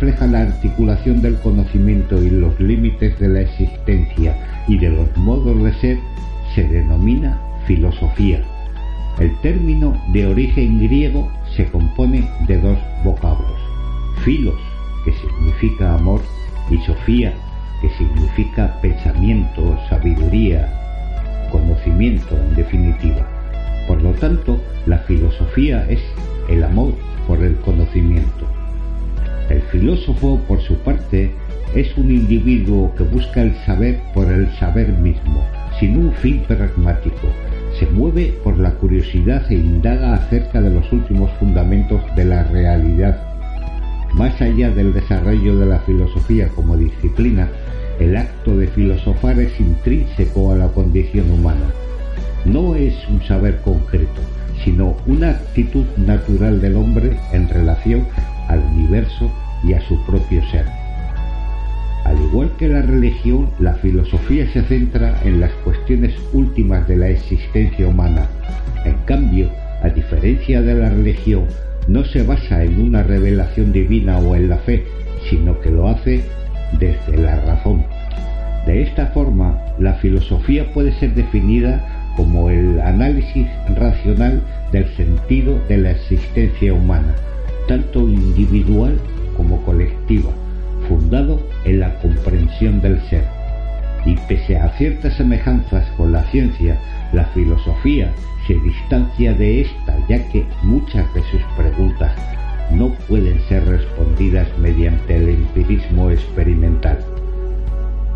Refleja la articulación del conocimiento y los límites de la existencia y de los modos de ser se denomina filosofía. El término de origen griego se compone de dos vocablos, filos, que significa amor, y sofía, que significa pensamiento, sabiduría, conocimiento en definitiva. Por lo tanto, la filosofía es el amor por el conocimiento. El filósofo, por su parte, es un individuo que busca el saber por el saber mismo, sin un fin pragmático. Se mueve por la curiosidad e indaga acerca de los últimos fundamentos de la realidad. Más allá del desarrollo de la filosofía como disciplina, el acto de filosofar es intrínseco a la condición humana. No es un saber concreto, sino una actitud natural del hombre en relación al universo y a su propio ser. Al igual que la religión, la filosofía se centra en las cuestiones últimas de la existencia humana. En cambio, a diferencia de la religión, no se basa en una revelación divina o en la fe, sino que lo hace desde la razón. De esta forma, la filosofía puede ser definida como el análisis racional del sentido de la existencia humana, tanto individual como colectiva, fundado en la comprensión del ser. Y pese a ciertas semejanzas con la ciencia, la filosofía se distancia de esta ya que muchas de sus preguntas no pueden ser respondidas mediante el empirismo experimental.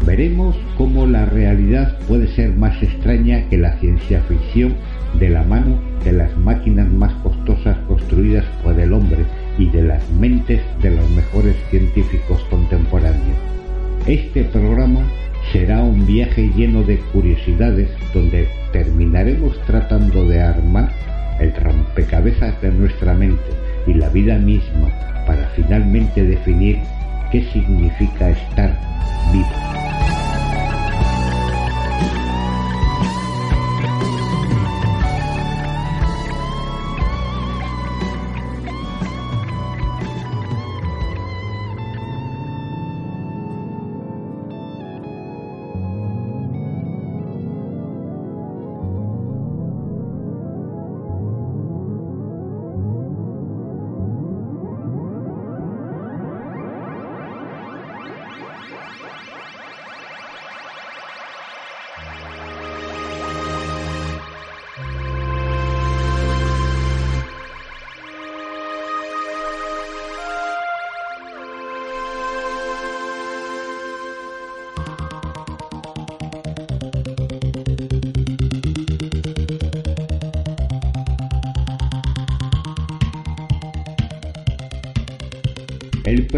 Veremos cómo la realidad puede ser más extraña que la ciencia ficción de la mano de las máquinas más costosas construidas por el hombre y de las mentes de los mejores científicos contemporáneos. Este programa será un viaje lleno de curiosidades donde terminaremos tratando de armar el rompecabezas de nuestra mente y la vida misma para finalmente definir qué significa estar vivo.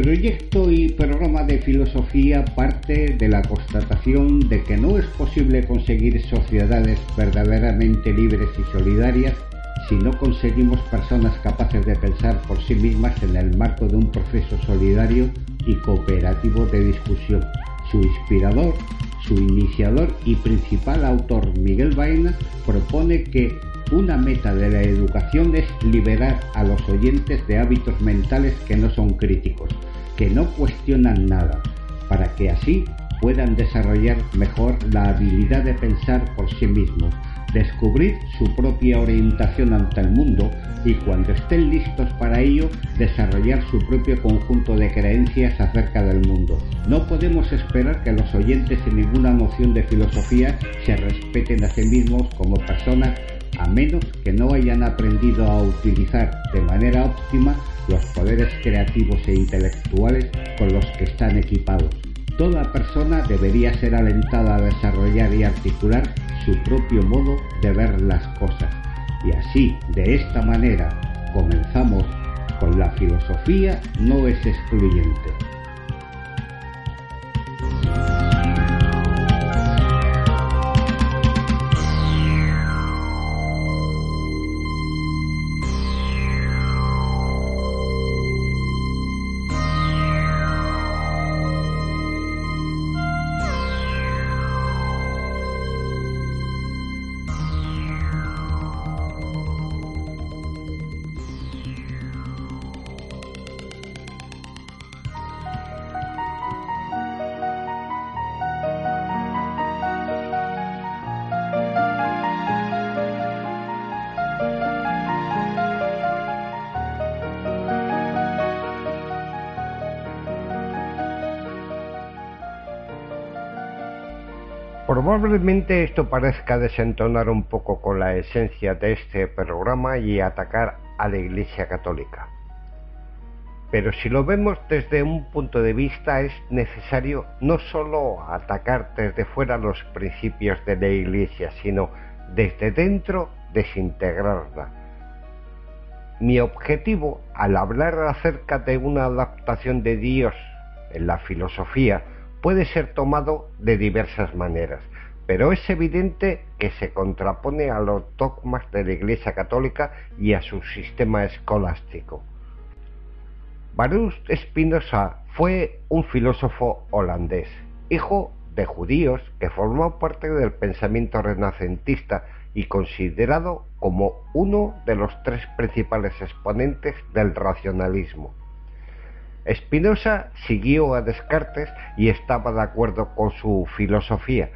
Proyecto y programa de filosofía parte de la constatación de que no es posible conseguir sociedades verdaderamente libres y solidarias si no conseguimos personas capaces de pensar por sí mismas en el marco de un proceso solidario y cooperativo de discusión. Su inspirador, su iniciador y principal autor, Miguel Baena, propone que una meta de la educación es liberar a los oyentes de hábitos mentales que no son críticos, que no cuestionan nada, que así puedan desarrollar mejor la habilidad de pensar por sí mismos, descubrir su propia orientación ante el mundo y cuando estén listos para ello desarrollar su propio conjunto de creencias acerca del mundo. No podemos esperar que los oyentes sin ninguna noción de filosofía se respeten a sí mismos como personas a menos que no hayan aprendido a utilizar de manera óptima los poderes creativos e intelectuales con los que están equipados. Toda persona debería ser alentada a desarrollar y articular su propio modo de ver las cosas. Y así, de esta manera, comenzamos con la filosofía no es excluyente. Probablemente esto parezca desentonar un poco con la esencia de este programa y atacar a la Iglesia Católica. Pero si lo vemos desde un punto de vista es necesario no solo atacar desde fuera los principios de la Iglesia, sino desde dentro desintegrarla. Mi objetivo al hablar acerca de una adaptación de Dios en la filosofía puede ser tomado de diversas maneras, pero es evidente que se contrapone a los dogmas de la Iglesia Católica y a su sistema escolástico. Baruch Spinoza fue un filósofo holandés, hijo de judíos que formó parte del pensamiento renacentista y considerado como uno de los tres principales exponentes del racionalismo. Spinoza siguió a Descartes y estaba de acuerdo con su filosofía,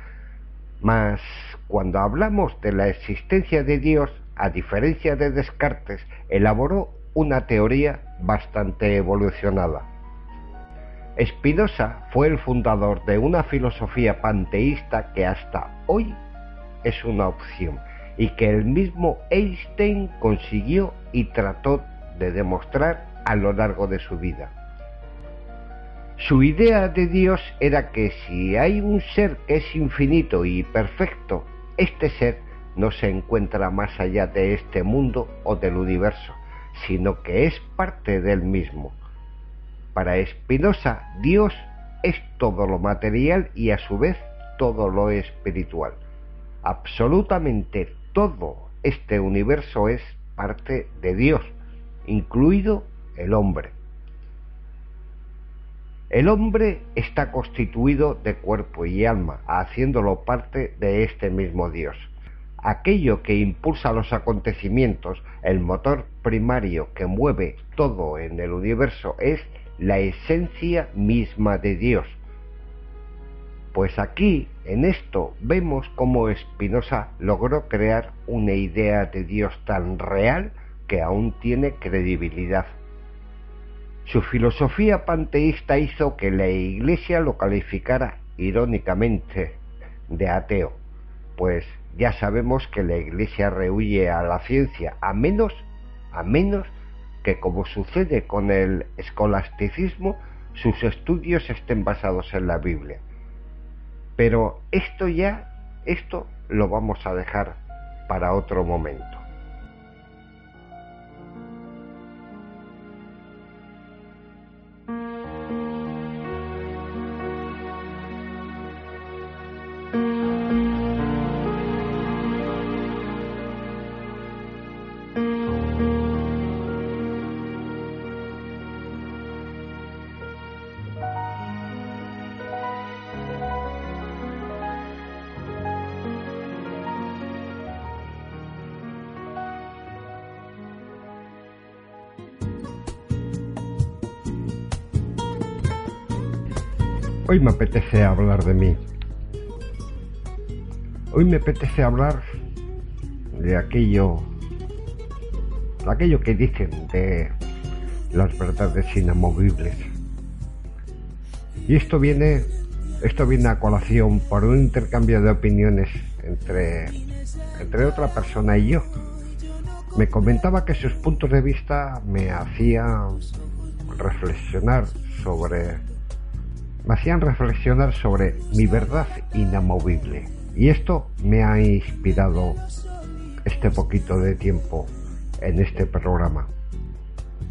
mas cuando hablamos de la existencia de Dios, a diferencia de Descartes, elaboró una teoría bastante evolucionada. Spinoza fue el fundador de una filosofía panteísta que hasta hoy es una opción y que el mismo Einstein consiguió y trató de demostrar a lo largo de su vida. Su idea de Dios era que si hay un ser que es infinito y perfecto, este ser no se encuentra más allá de este mundo o del universo, sino que es parte del mismo. Para Spinoza, Dios es todo lo material y a su vez todo lo espiritual. Absolutamente todo este universo es parte de Dios, incluido el hombre. El hombre está constituido de cuerpo y alma, haciéndolo parte de este mismo Dios. Aquello que impulsa los acontecimientos, el motor primario que mueve todo en el universo es la esencia misma de Dios. Pues aquí, en esto, vemos cómo Spinoza logró crear una idea de Dios tan real que aún tiene credibilidad. Su filosofía panteísta hizo que la Iglesia lo calificara irónicamente de ateo, pues ya sabemos que la Iglesia rehuye a la ciencia a menos, a menos que como sucede con el escolasticismo, sus estudios estén basados en la Biblia. Pero esto ya, esto lo vamos a dejar para otro momento. Hoy me apetece hablar de mí. Hoy me apetece hablar de aquello, de aquello que dicen de las verdades inamovibles. Y esto viene, esto viene a colación por un intercambio de opiniones entre, entre otra persona y yo. Me comentaba que sus puntos de vista me hacían reflexionar sobre me hacían reflexionar sobre mi verdad inamovible. Y esto me ha inspirado este poquito de tiempo en este programa.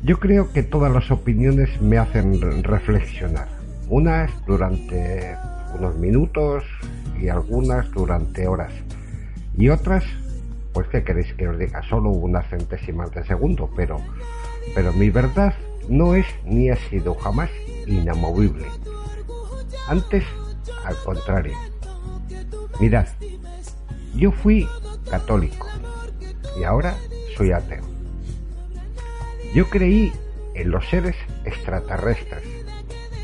Yo creo que todas las opiniones me hacen reflexionar. Unas durante unos minutos y algunas durante horas. Y otras, pues qué queréis que os diga, solo unas centésimas de segundo, pero, pero mi verdad no es ni ha sido jamás inamovible. Antes, al contrario. Mirad, yo fui católico y ahora soy ateo. Yo creí en los seres extraterrestres.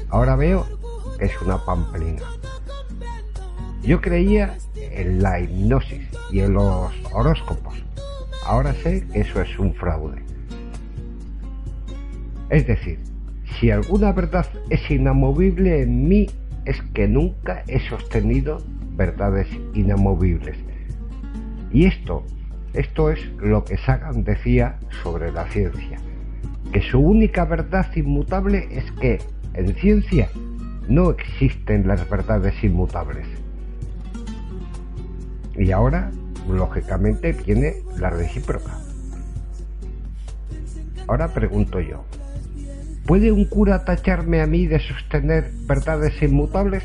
Ahora veo que es una pamplina. Yo creía en la hipnosis y en los horóscopos. Ahora sé que eso es un fraude. Es decir, si alguna verdad es inamovible en mí, es que nunca he sostenido verdades inamovibles. Y esto, esto es lo que Sagan decía sobre la ciencia, que su única verdad inmutable es que en ciencia no existen las verdades inmutables. Y ahora, lógicamente, viene la recíproca. Ahora pregunto yo, ¿Puede un cura tacharme a mí de sostener verdades inmutables?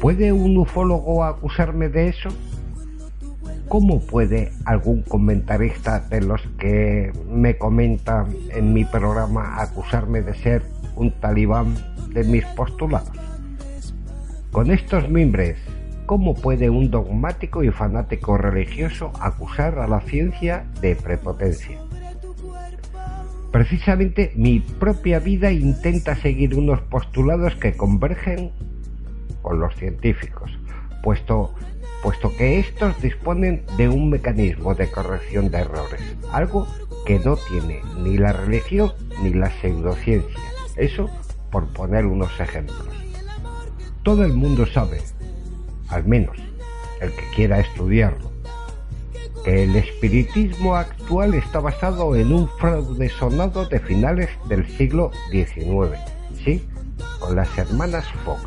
¿Puede un ufólogo acusarme de eso? ¿Cómo puede algún comentarista de los que me comentan en mi programa acusarme de ser un talibán de mis postulados? Con estos mimbres, ¿cómo puede un dogmático y fanático religioso acusar a la ciencia de prepotencia? Precisamente mi propia vida intenta seguir unos postulados que convergen con los científicos, puesto, puesto que estos disponen de un mecanismo de corrección de errores, algo que no tiene ni la religión ni la pseudociencia. Eso por poner unos ejemplos. Todo el mundo sabe, al menos el que quiera estudiarlo, el espiritismo actual está basado en un fraude sonado de finales del siglo XIX, ¿sí? Con las hermanas Fox,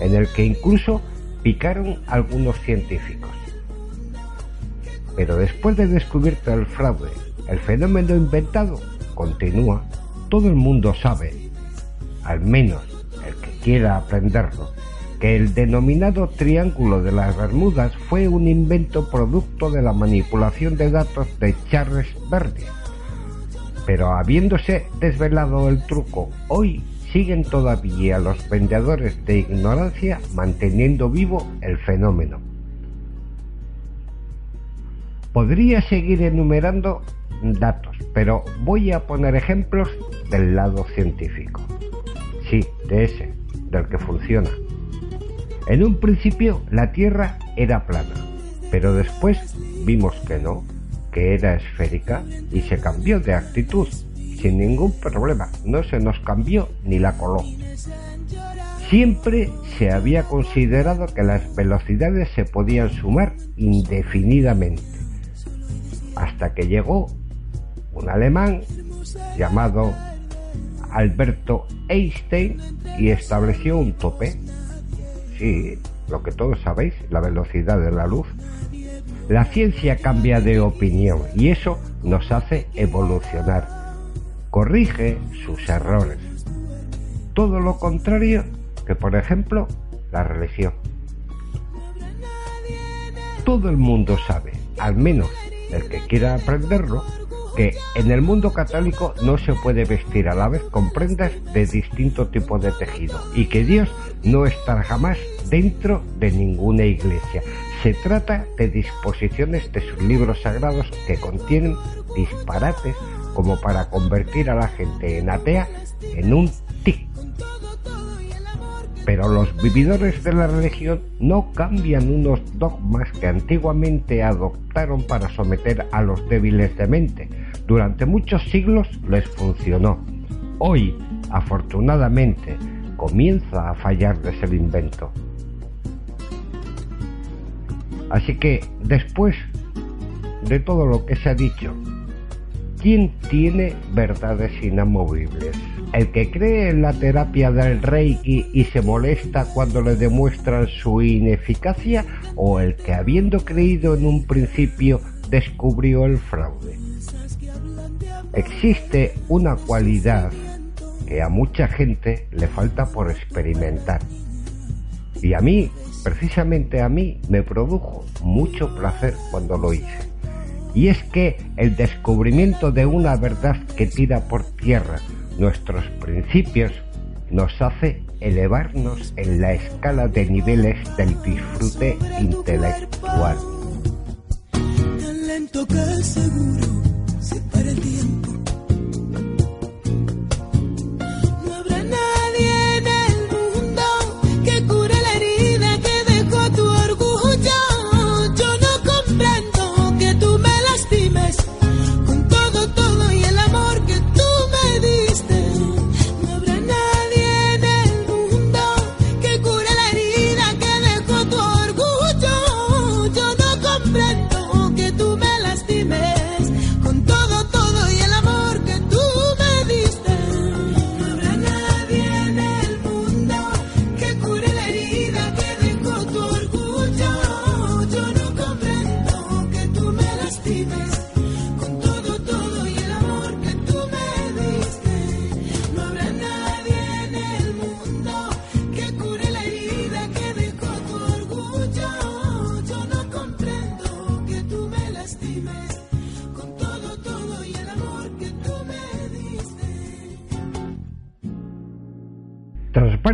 en el que incluso picaron algunos científicos. Pero después de descubierto el fraude, el fenómeno inventado continúa, todo el mundo sabe, al menos el que quiera aprenderlo, que el denominado Triángulo de las Bermudas fue un invento producto de la manipulación de datos de Charles Babbage. Pero habiéndose desvelado el truco, hoy siguen todavía los vendedores de ignorancia manteniendo vivo el fenómeno. Podría seguir enumerando datos, pero voy a poner ejemplos del lado científico. Sí, de ese, del que funciona. En un principio la Tierra era plana, pero después vimos que no, que era esférica y se cambió de actitud sin ningún problema, no se nos cambió ni la coló. Siempre se había considerado que las velocidades se podían sumar indefinidamente, hasta que llegó un alemán llamado Alberto Einstein y estableció un tope sí, lo que todos sabéis, la velocidad de la luz. La ciencia cambia de opinión y eso nos hace evolucionar. Corrige sus errores. Todo lo contrario que, por ejemplo, la religión. Todo el mundo sabe, al menos el que quiera aprenderlo, que en el mundo católico no se puede vestir a la vez con prendas de distinto tipo de tejido y que Dios no estará jamás dentro de ninguna iglesia. Se trata de disposiciones de sus libros sagrados que contienen disparates como para convertir a la gente en atea en un tic. Pero los vividores de la religión no cambian unos dogmas que antiguamente adoptaron para someter a los débiles de mente. Durante muchos siglos les funcionó. Hoy, afortunadamente, comienza a fallarles el invento. Así que, después de todo lo que se ha dicho, ¿quién tiene verdades inamovibles? el que cree en la terapia del Reiki y se molesta cuando le demuestran su ineficacia o el que habiendo creído en un principio descubrió el fraude. Existe una cualidad que a mucha gente le falta por experimentar. Y a mí, precisamente a mí, me produjo mucho placer cuando lo hice. Y es que el descubrimiento de una verdad que tira por tierra nuestros principios nos hace elevarnos en la escala de niveles del disfrute intelectual.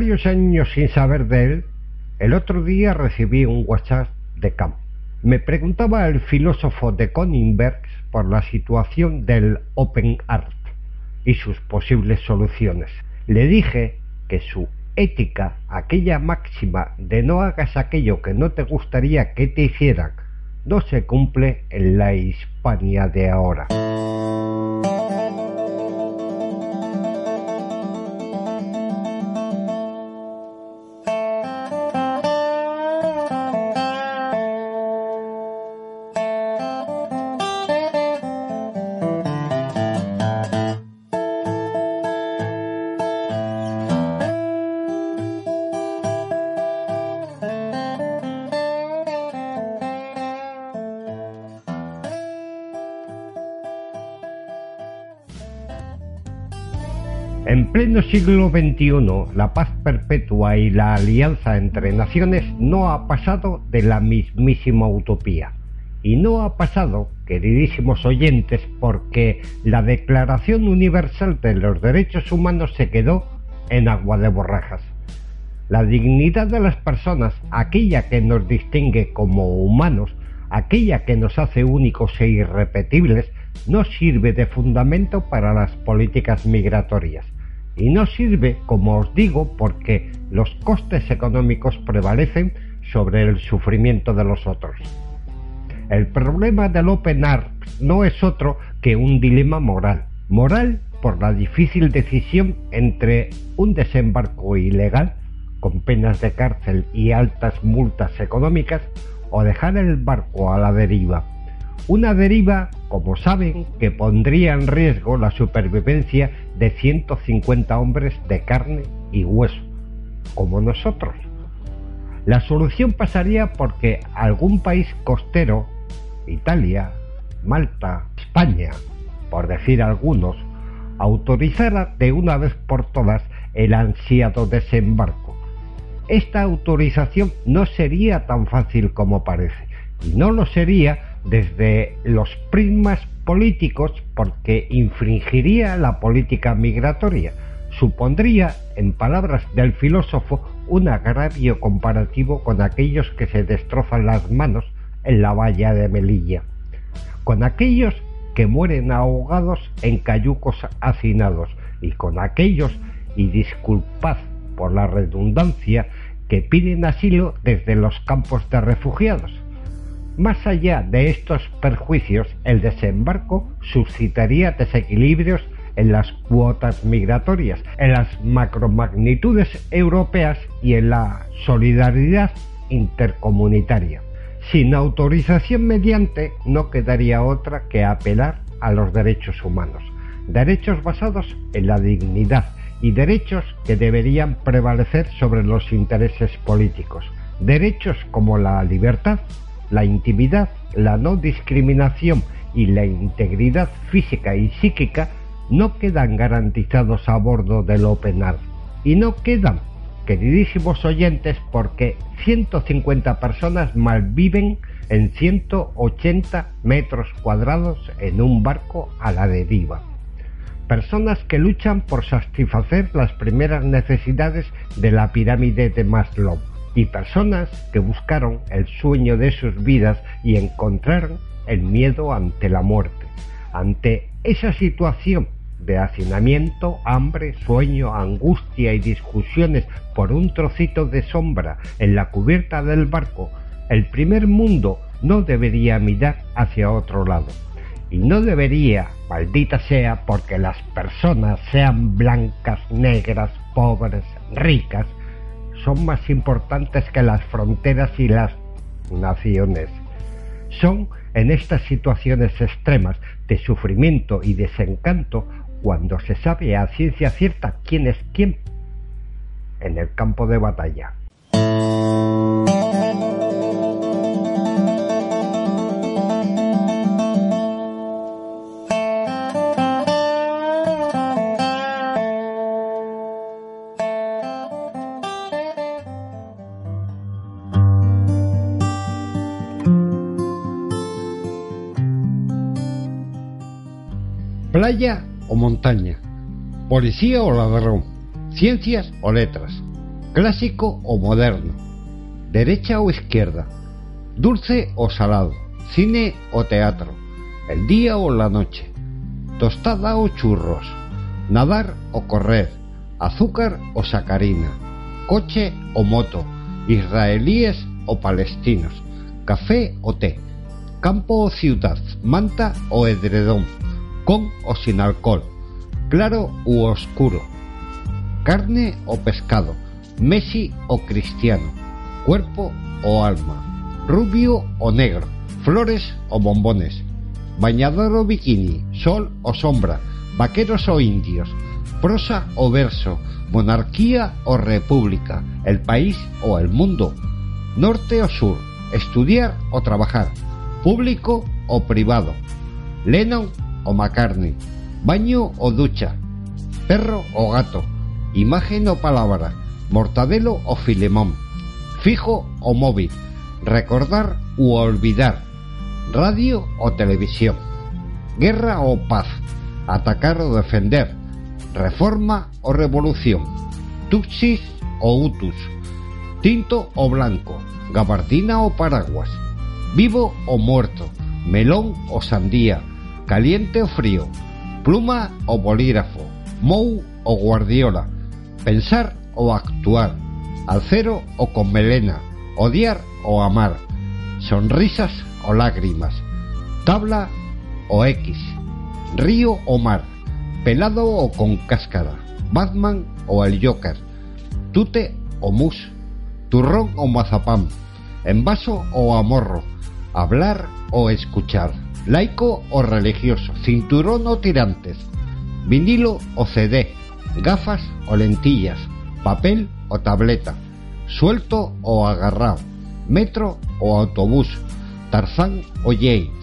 Varios años sin saber de él, el otro día recibí un WhatsApp de Camp. Me preguntaba el filósofo de Koningberg por la situación del Open Art y sus posibles soluciones. Le dije que su ética, aquella máxima de no hagas aquello que no te gustaría que te hicieran, no se cumple en la Hispania de ahora. Siglo XXI, la paz perpetua y la alianza entre naciones no ha pasado de la mismísima utopía. Y no ha pasado, queridísimos oyentes, porque la Declaración Universal de los Derechos Humanos se quedó en agua de borrajas. La dignidad de las personas, aquella que nos distingue como humanos, aquella que nos hace únicos e irrepetibles, no sirve de fundamento para las políticas migratorias y no sirve, como os digo, porque los costes económicos prevalecen sobre el sufrimiento de los otros. El problema del Open Art no es otro que un dilema moral. Moral por la difícil decisión entre un desembarco ilegal con penas de cárcel y altas multas económicas o dejar el barco a la deriva una deriva, como saben, que pondría en riesgo la supervivencia de 150 hombres de carne y hueso, como nosotros. La solución pasaría porque algún país costero, Italia, Malta, España, por decir algunos, autorizara de una vez por todas el ansiado desembarco. Esta autorización no sería tan fácil como parece, y no lo sería desde los prismas políticos porque infringiría la política migratoria. Supondría, en palabras del filósofo, un agravio comparativo con aquellos que se destrozan las manos en la valla de Melilla, con aquellos que mueren ahogados en cayucos hacinados y con aquellos, y disculpad por la redundancia, que piden asilo desde los campos de refugiados. Más allá de estos perjuicios, el desembarco suscitaría desequilibrios en las cuotas migratorias, en las macromagnitudes europeas y en la solidaridad intercomunitaria. Sin autorización mediante no quedaría otra que apelar a los derechos humanos, derechos basados en la dignidad y derechos que deberían prevalecer sobre los intereses políticos, derechos como la libertad, la intimidad, la no discriminación y la integridad física y psíquica no quedan garantizados a bordo de lo penal y no quedan queridísimos oyentes, porque 150 personas malviven en 180 metros cuadrados en un barco a la deriva. Personas que luchan por satisfacer las primeras necesidades de la pirámide de Maslow y personas que buscaron el sueño de sus vidas y encontraron el miedo ante la muerte. Ante esa situación de hacinamiento, hambre, sueño, angustia y discusiones por un trocito de sombra en la cubierta del barco, el primer mundo no debería mirar hacia otro lado. Y no debería, maldita sea, porque las personas sean blancas, negras, pobres, ricas, son más importantes que las fronteras y las naciones. Son en estas situaciones extremas de sufrimiento y desencanto cuando se sabe a ciencia cierta quién es quién en el campo de batalla. O montaña, policía o ladrón, ciencias o letras, clásico o moderno, derecha o izquierda, dulce o salado, cine o teatro, el día o la noche, tostada o churros, nadar o correr, azúcar o sacarina, coche o moto, israelíes o palestinos, café o té, campo o ciudad, manta o edredón, con o sin alcohol, claro u oscuro, carne o pescado, Messi o cristiano, cuerpo o alma, rubio o negro, flores o bombones, bañador o bikini, sol o sombra, vaqueros o indios, prosa o verso, monarquía o república, el país o el mundo, norte o sur, estudiar o trabajar, público o privado, Lennon o McCartney, baño o ducha, perro o gato, imagen o palabra, mortadelo o filemón, fijo o móvil, recordar u olvidar, radio o televisión, guerra o paz, atacar o defender, reforma o revolución, tuxis o utus, tinto o blanco, gabardina o paraguas, vivo o muerto, melón o sandía, caliente o frío, pluma o bolígrafo, mou o guardiola, pensar o actuar, al cero o con melena, odiar o amar, sonrisas o lágrimas, tabla o X, río o mar, pelado o con cáscara, Batman o el Joker, tute o mus, turrón o mazapán, envaso o amorro, hablar o escuchar laico o religioso, cinturón o tirantes, vinilo o CD, gafas o lentillas, papel o tableta, suelto o agarrado, metro o autobús, tarzán o James,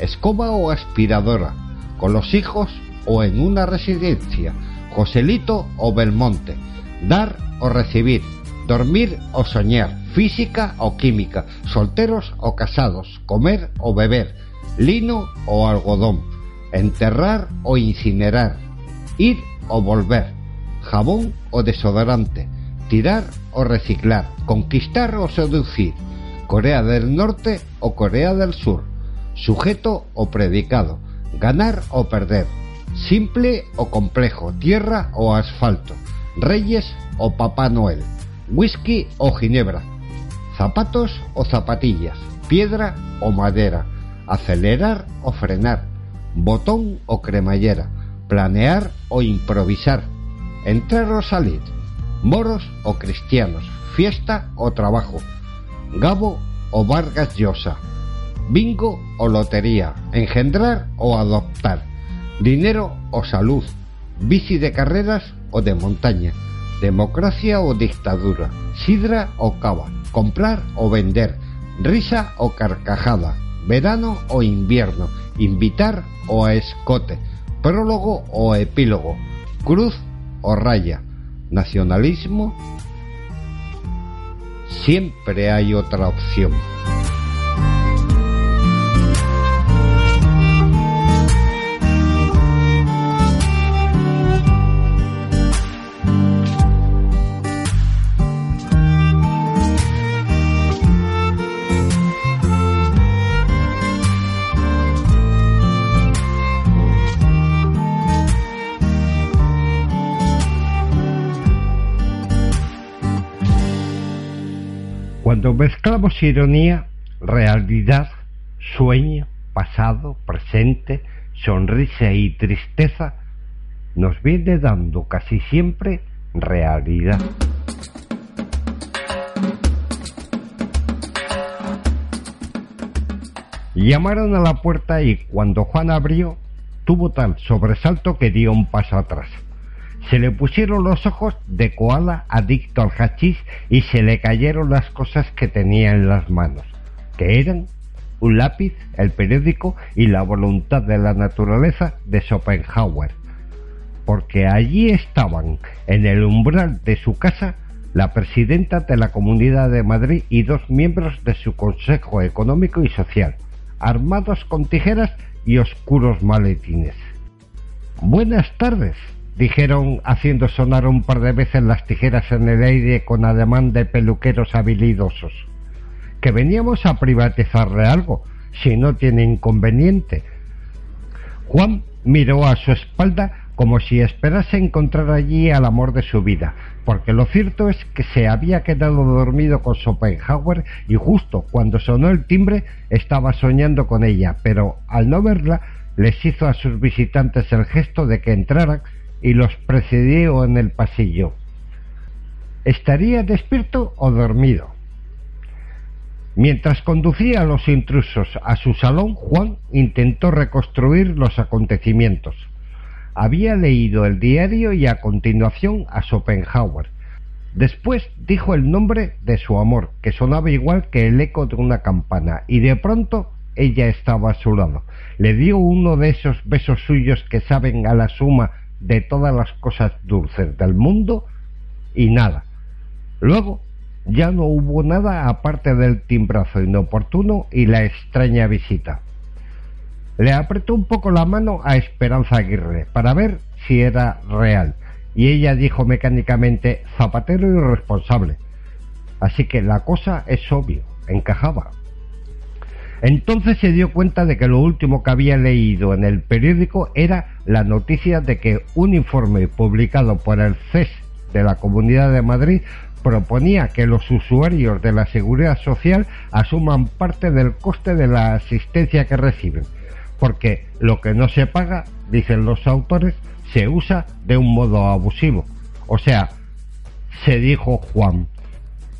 escoba o aspiradora, con los hijos o en una residencia, Joselito o Belmonte, dar o recibir, dormir o soñar, física o química, solteros o casados, comer o beber, lino o algodón, enterrar o incinerar, ir o volver, jabón o desodorante, tirar o reciclar, conquistar o seducir, Corea del Norte o Corea del Sur, sujeto o predicado, ganar o perder, simple o complejo, tierra o asfalto, Reyes o Papá Noel, whisky o ginebra, zapatos o zapatillas, piedra o madera, acelerar o frenar, botón o cremallera, planear o improvisar, entrar o salir, moros o cristianos, fiesta o trabajo, Gabo o Vargas Llosa, bingo o lotería, engendrar o adoptar, dinero o salud, bici de carreras o de montaña, democracia o dictadura, sidra o cava, comprar o vender, risa o carcajada, verano o invierno, invitar o escote, prólogo o epílogo, cruz o raya, nacionalismo Siempre hay otra opción. Cuando mezclamos ironía, realidad, sueño, pasado, presente, sonrisa y tristeza, nos viene dando casi siempre realidad. Llamaron a la puerta y cuando Juan abrió, tuvo tal sobresalto que dio un paso atrás se le pusieron los ojos de koala adicto al hachís y se le cayeron las cosas que tenía en las manos, que eran un lápiz, el periódico y la voluntad de la naturaleza de Schopenhauer, porque allí estaban, en el umbral de su casa, la presidenta de la Comunidad de Madrid y dos miembros de su Consejo Económico y Social, armados con tijeras y oscuros maletines. Buenas tardes, dijeron haciendo sonar un par de veces las tijeras en el aire con ademán de peluqueros habilidosos. Que veníamos a privatizarle algo, si no tiene inconveniente. Juan miró a su espalda como si esperase encontrar allí al amor de su vida, porque lo cierto es que se había quedado dormido con Schopenhauer y justo cuando sonó el timbre estaba soñando con ella, pero al no verla les hizo a sus visitantes el gesto de que entraran y los precedió en el pasillo. ¿Estaría despierto o dormido? Mientras conducía a los intrusos a su salón, Juan intentó reconstruir los acontecimientos. Había leído el diario y a continuación a Schopenhauer. Después dijo el nombre de su amor, que sonaba igual que el eco de una campana, y de pronto ella estaba a su lado. Le dio uno de esos besos suyos que saben a la suma de todas las cosas dulces del mundo y nada. Luego ya no hubo nada aparte del timbrazo inoportuno y la extraña visita. Le apretó un poco la mano a Esperanza Aguirre para ver si era real y ella dijo mecánicamente zapatero irresponsable. Así que la cosa es obvio, encajaba. Entonces se dio cuenta de que lo último que había leído en el periódico era la noticia de que un informe publicado por el CES de la Comunidad de Madrid proponía que los usuarios de la seguridad social asuman parte del coste de la asistencia que reciben, porque lo que no se paga, dicen los autores, se usa de un modo abusivo. O sea, se dijo Juan,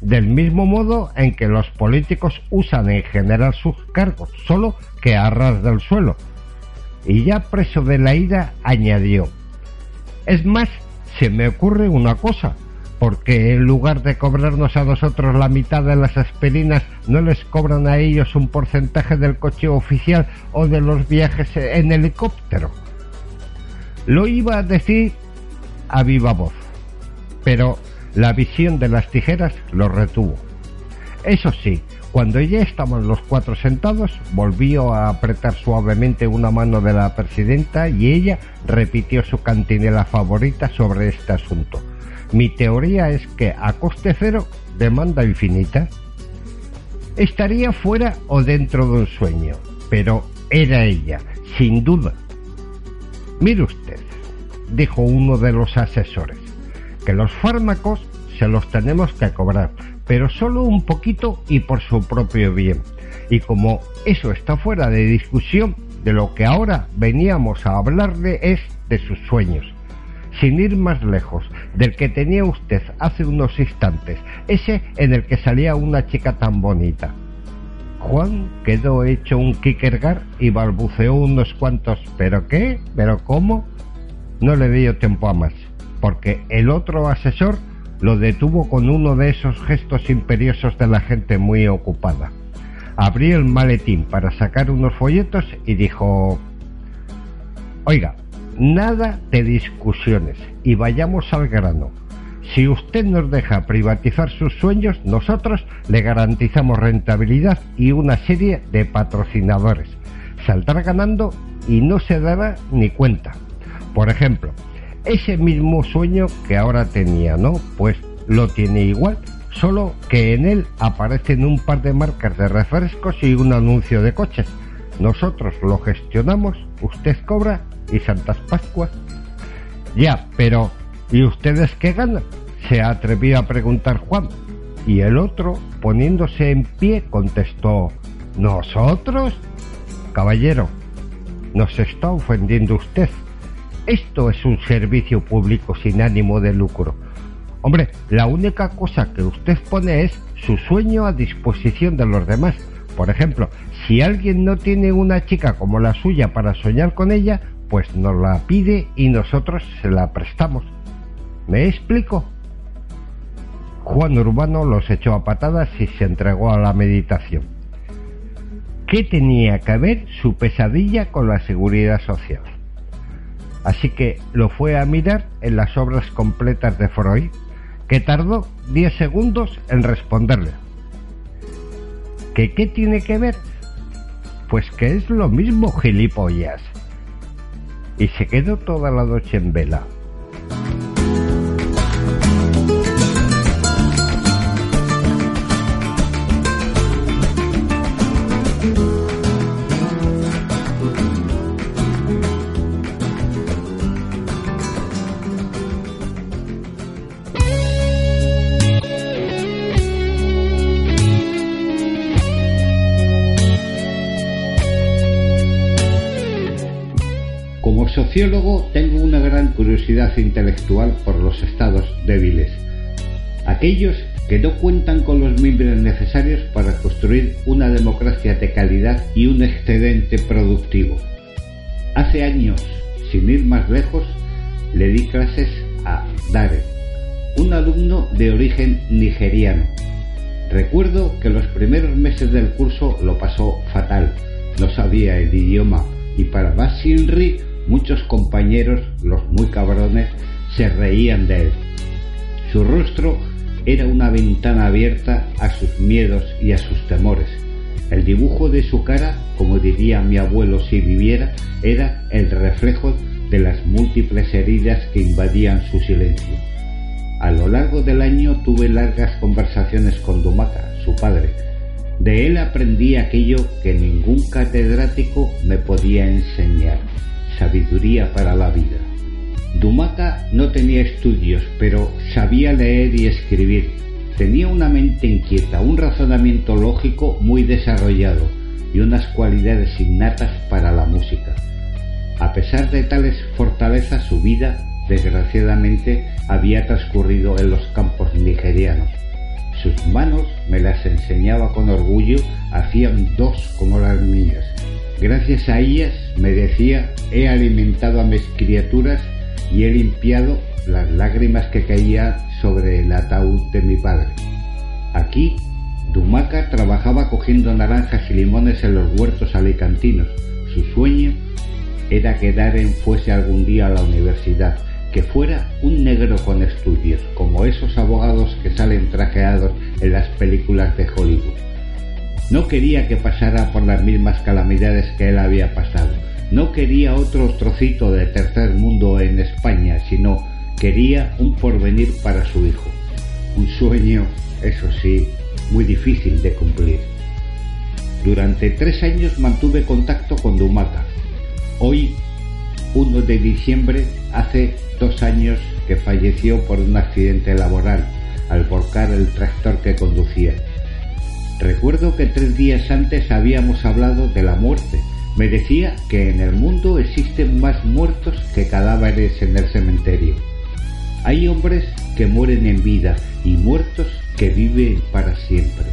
del mismo modo en que los políticos usan en general sus cargos, solo que a ras del suelo. Y ya preso de la ira añadió, es más, se me ocurre una cosa, porque en lugar de cobrarnos a nosotros la mitad de las aspirinas, no les cobran a ellos un porcentaje del coche oficial o de los viajes en helicóptero. Lo iba a decir a viva voz, pero la visión de las tijeras lo retuvo. Eso sí, cuando ya estaban los cuatro sentados, volvió a apretar suavemente una mano de la presidenta y ella repitió su cantinela favorita sobre este asunto. Mi teoría es que a coste cero, demanda infinita, estaría fuera o dentro de un sueño, pero era ella, sin duda. Mire usted, dijo uno de los asesores, que los fármacos se los tenemos que cobrar, pero solo un poquito y por su propio bien. Y como eso está fuera de discusión, de lo que ahora veníamos a hablarle es de sus sueños. Sin ir más lejos, del que tenía usted hace unos instantes, ese en el que salía una chica tan bonita. Juan quedó hecho un kickergar y balbuceó unos cuantos ¿pero qué? ¿pero cómo? No le dio tiempo a más, porque el otro asesor lo detuvo con uno de esos gestos imperiosos de la gente muy ocupada. Abrió el maletín para sacar unos folletos y dijo Oiga, nada de discusiones y vayamos al grano. Si usted nos deja privatizar sus sueños, nosotros le garantizamos rentabilidad y una serie de patrocinadores. Saldrá ganando y no se dará ni cuenta. Por ejemplo, ese mismo sueño que ahora tenía, ¿no? Pues lo tiene igual, solo que en él aparecen un par de marcas de refrescos y un anuncio de coches. Nosotros lo gestionamos, usted cobra y Santas Pascuas. Ya, pero ¿y ustedes qué ganan? Se atrevió a preguntar Juan. Y el otro, poniéndose en pie, contestó, ¿Nosotros? Caballero, nos está ofendiendo usted. Esto es un servicio público sin ánimo de lucro. Hombre, la única cosa que usted pone es su sueño a disposición de los demás. Por ejemplo, si alguien no tiene una chica como la suya para soñar con ella, pues nos la pide y nosotros se la prestamos. ¿Me explico? Juan Urbano los echó a patadas y se entregó a la meditación. ¿Qué tenía que ver su pesadilla con la seguridad social? Así que lo fue a mirar en las obras completas de Freud, que tardó 10 segundos en responderle. ¿Que qué tiene que ver? Pues que es lo mismo, gilipollas. Y se quedó toda la noche en vela. Sociólogo tengo una gran curiosidad intelectual por los estados débiles, aquellos que no cuentan con los miembros necesarios para construir una democracia de calidad y un excedente productivo. Hace años, sin ir más lejos, le di clases a Dare, un alumno de origen nigeriano. Recuerdo que los primeros meses del curso lo pasó fatal, no sabía el idioma y para más Muchos compañeros, los muy cabrones, se reían de él. Su rostro era una ventana abierta a sus miedos y a sus temores. El dibujo de su cara, como diría mi abuelo si viviera, era el reflejo de las múltiples heridas que invadían su silencio. A lo largo del año tuve largas conversaciones con Dumaca, su padre. De él aprendí aquello que ningún catedrático me podía enseñar sabiduría para la vida. Dumaca no tenía estudios, pero sabía leer y escribir. Tenía una mente inquieta, un razonamiento lógico muy desarrollado y unas cualidades innatas para la música. A pesar de tales fortalezas, su vida, desgraciadamente, había transcurrido en los campos nigerianos. Sus manos, me las enseñaba con orgullo, hacían dos como las mías Gracias a ellas, me decía, he alimentado a mis criaturas y he limpiado las lágrimas que caían sobre el ataúd de mi padre. Aquí, Dumaca trabajaba cogiendo naranjas y limones en los huertos alicantinos. Su sueño era que Darren fuese algún día a la universidad, que fuera un negro con estudios, como esos abogados que salen trajeados en las películas de Hollywood. No quería que pasara por las mismas calamidades que él había pasado. No quería otro trocito de tercer mundo en España, sino quería un porvenir para su hijo. Un sueño, eso sí, muy difícil de cumplir. Durante tres años mantuve contacto con Dumaca. Hoy 1 de diciembre hace dos años que falleció por un accidente laboral al volcar el tractor que conducía. Recuerdo que tres días antes habíamos hablado de la muerte. Me decía que en el mundo existen más muertos que cadáveres en el cementerio. Hay hombres que mueren en vida y muertos que viven para siempre.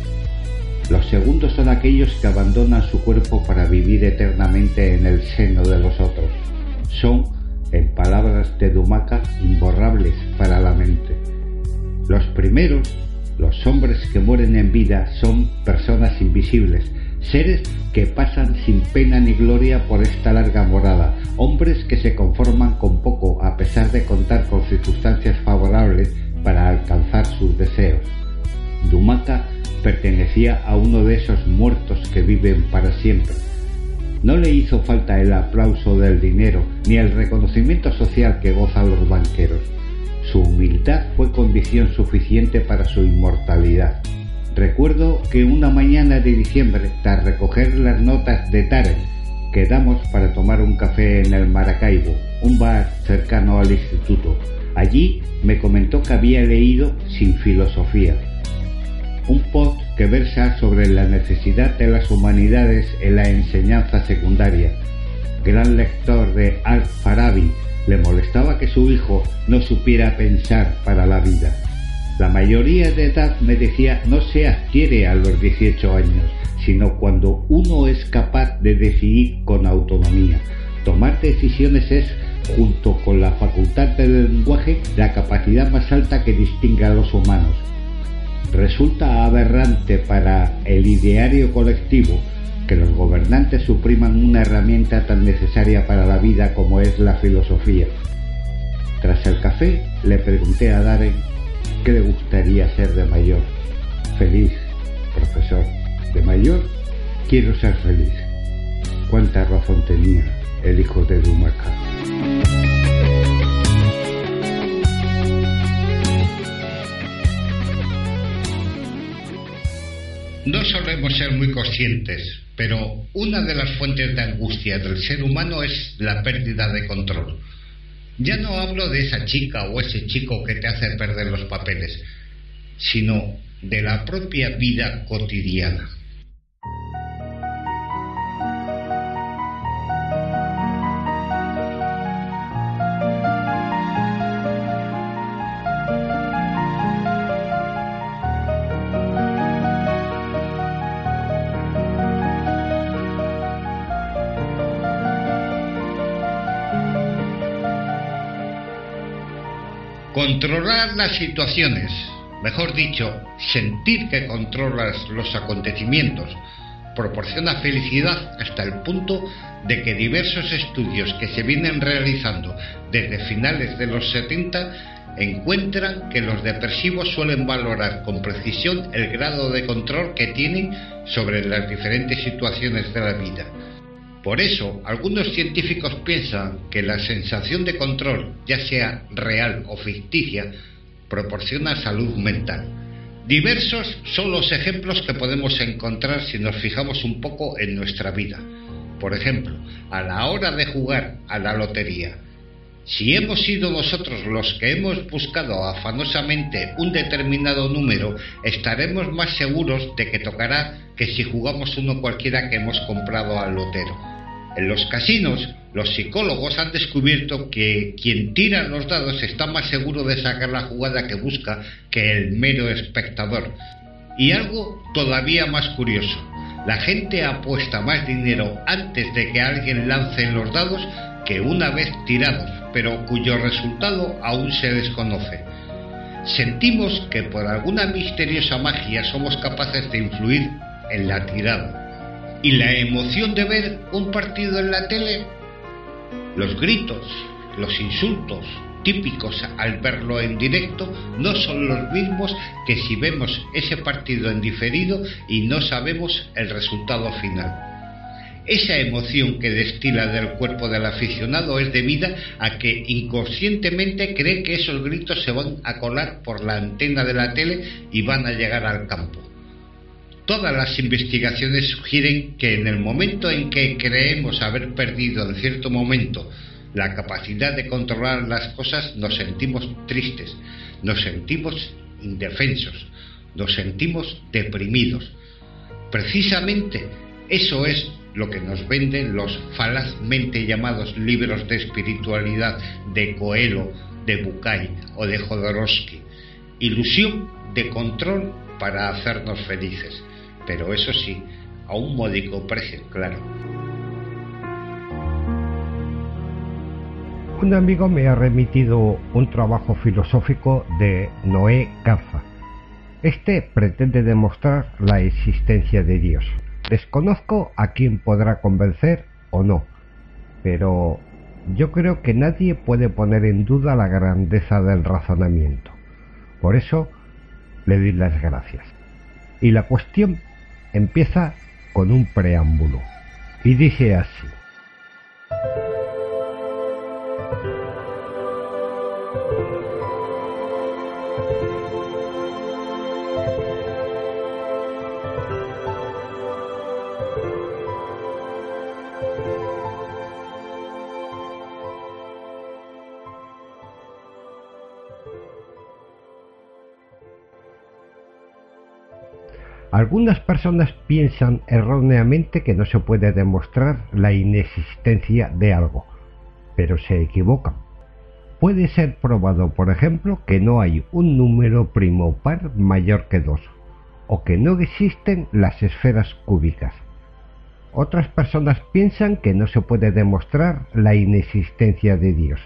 Los segundos son aquellos que abandonan su cuerpo para vivir eternamente en el seno de los otros. Son, en palabras de Dumaca, imborrables para la mente. Los primeros, los hombres que mueren en vida, son personas invisibles, seres que pasan sin pena ni gloria por esta larga morada, hombres que se conforman con poco a pesar de contar con circunstancias favorables para alcanzar sus deseos. Dumaca pertenecía a uno de esos muertos que viven para siempre. No le hizo falta el aplauso del dinero ni el reconocimiento social que gozan los banqueros. Su humildad fue condición suficiente para su inmortalidad. Recuerdo que una mañana de diciembre, tras recoger las notas de Taren, quedamos para tomar un café en el Maracaibo, un bar cercano al instituto. Allí me comentó que había leído Sin Filosofía, un post que versa sobre la necesidad de las humanidades en la enseñanza secundaria. Gran lector de Al-Farabi, le molestaba que su hijo no supiera pensar para la vida. La mayoría de edad, me decía, no se adquiere a los 18 años, sino cuando uno es capaz de decidir con autonomía. Tomar decisiones es, junto con la facultad del lenguaje, la capacidad más alta que distingue a los humanos resulta aberrante para el ideario colectivo que los gobernantes supriman una herramienta tan necesaria para la vida como es la filosofía. Tras el café le pregunté a Darren qué le gustaría ser de mayor. Feliz, profesor. De mayor quiero ser feliz. Cuánta razón tenía el hijo de Dumaca. No solemos ser muy conscientes, pero una de las fuentes de angustia del ser humano es la pérdida de control. Ya no hablo de esa chica o ese chico que te hace perder los papeles, sino de la propia vida cotidiana. Controlar las situaciones, mejor dicho, sentir que controlas los acontecimientos, proporciona felicidad hasta el punto de que diversos estudios que se vienen realizando desde finales de los 70 encuentran que los depresivos suelen valorar con precisión el grado de control que tienen sobre las diferentes situaciones de la vida por eso, algunos científicos piensan que la sensación de control, ya sea real o ficticia, proporciona salud mental. Diversos son los ejemplos que podemos encontrar si nos fijamos un poco en nuestra vida. Por ejemplo, a la hora de jugar a la lotería, si hemos sido nosotros los que hemos buscado afanosamente un determinado número, estaremos más seguros de que tocará que si jugamos uno cualquiera que hemos comprado al lotero. En los casinos, los psicólogos han descubierto que quien tira los dados está más seguro de sacar la jugada que busca que el mero espectador. Y algo todavía más curioso, la gente apuesta más dinero antes de que alguien lance los dados que una vez tirados, pero cuyo resultado aún se desconoce. Sentimos que por alguna misteriosa magia somos capaces de influir en la tirada y la emoción de ver un partido en la tele, los gritos, los insultos típicos al verlo en directo no son los mismos que si vemos ese partido en diferido y no sabemos el resultado final. Esa emoción que destila del cuerpo del aficionado es debida a que inconscientemente cree que esos gritos se van a colar por la antena de la tele y van a llegar al campo. Todas las investigaciones sugieren que en el momento en que creemos haber perdido en cierto momento la capacidad de controlar las cosas, nos sentimos tristes, nos sentimos indefensos, nos sentimos deprimidos. Precisamente eso es lo que nos venden los falazmente llamados libros de espiritualidad de Coelho, de Bucay o de Jodorowsky. Ilusión de control para hacernos felices, pero eso sí, a un módico precio, claro. Un amigo me ha remitido un trabajo filosófico de Noé Garza. Este pretende demostrar la existencia de Dios. Desconozco a quién podrá convencer o no, pero yo creo que nadie puede poner en duda la grandeza del razonamiento. Por eso le doy las gracias. Y la cuestión empieza con un preámbulo. Y dice así. Algunas personas piensan erróneamente que no se puede demostrar la inexistencia de algo, pero se equivocan. Puede ser probado, por ejemplo, que no hay un número primo par mayor que 2, o que no existen las esferas cúbicas. Otras personas piensan que no se puede demostrar la inexistencia de Dios.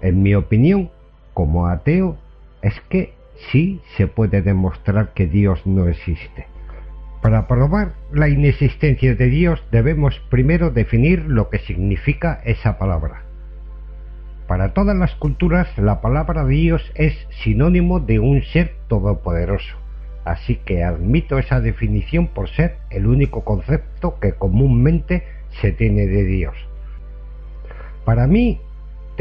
En mi opinión, como ateo, es que sí se puede demostrar que Dios no existe. Para probar la inexistencia de Dios debemos primero definir lo que significa esa palabra. Para todas las culturas la palabra Dios es sinónimo de un ser todopoderoso, así que admito esa definición por ser el único concepto que comúnmente se tiene de Dios. Para mí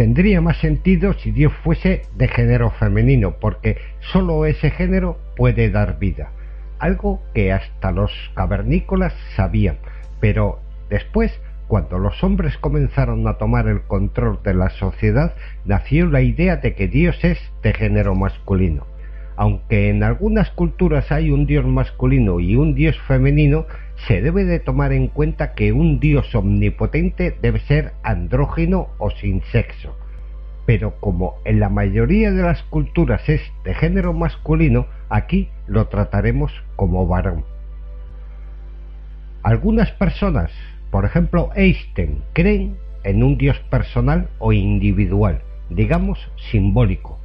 tendría más sentido si Dios fuese de género femenino, porque sólo ese género puede dar vida, algo que hasta los cavernícolas sabían, pero después, cuando los hombres comenzaron a tomar el control de la sociedad, nació la idea de que Dios es de género masculino. Aunque en algunas culturas hay un Dios masculino y un Dios femenino, se debe de tomar en cuenta que un dios omnipotente debe ser andrógino o sin sexo. Pero como en la mayoría de las culturas es de género masculino, aquí lo trataremos como varón. Algunas personas, por ejemplo Einstein, creen en un dios personal o individual, digamos simbólico,